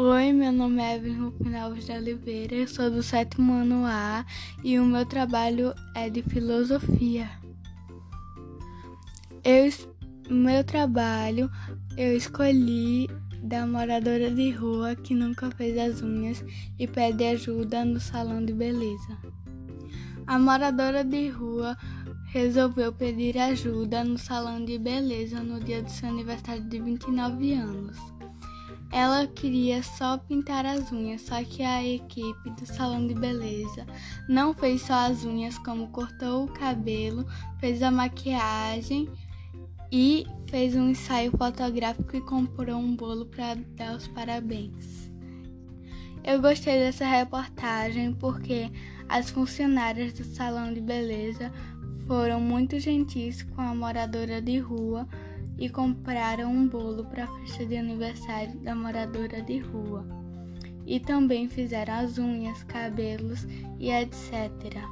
Oi, meu nome é Evelyn Rufino Alves de Oliveira, sou do sétimo ano A e o meu trabalho é de filosofia. Eu, meu trabalho eu escolhi da moradora de rua que nunca fez as unhas e pede ajuda no salão de beleza. A moradora de rua resolveu pedir ajuda no salão de beleza no dia do seu aniversário de 29 anos. Ela queria só pintar as unhas, só que a equipe do salão de beleza não fez só as unhas, como cortou o cabelo, fez a maquiagem e fez um ensaio fotográfico e comprou um bolo para dar os parabéns. Eu gostei dessa reportagem porque as funcionárias do salão de beleza foram muito gentis com a moradora de rua e compraram um bolo para a festa de aniversário da moradora de rua. E também fizeram as unhas, cabelos e etc.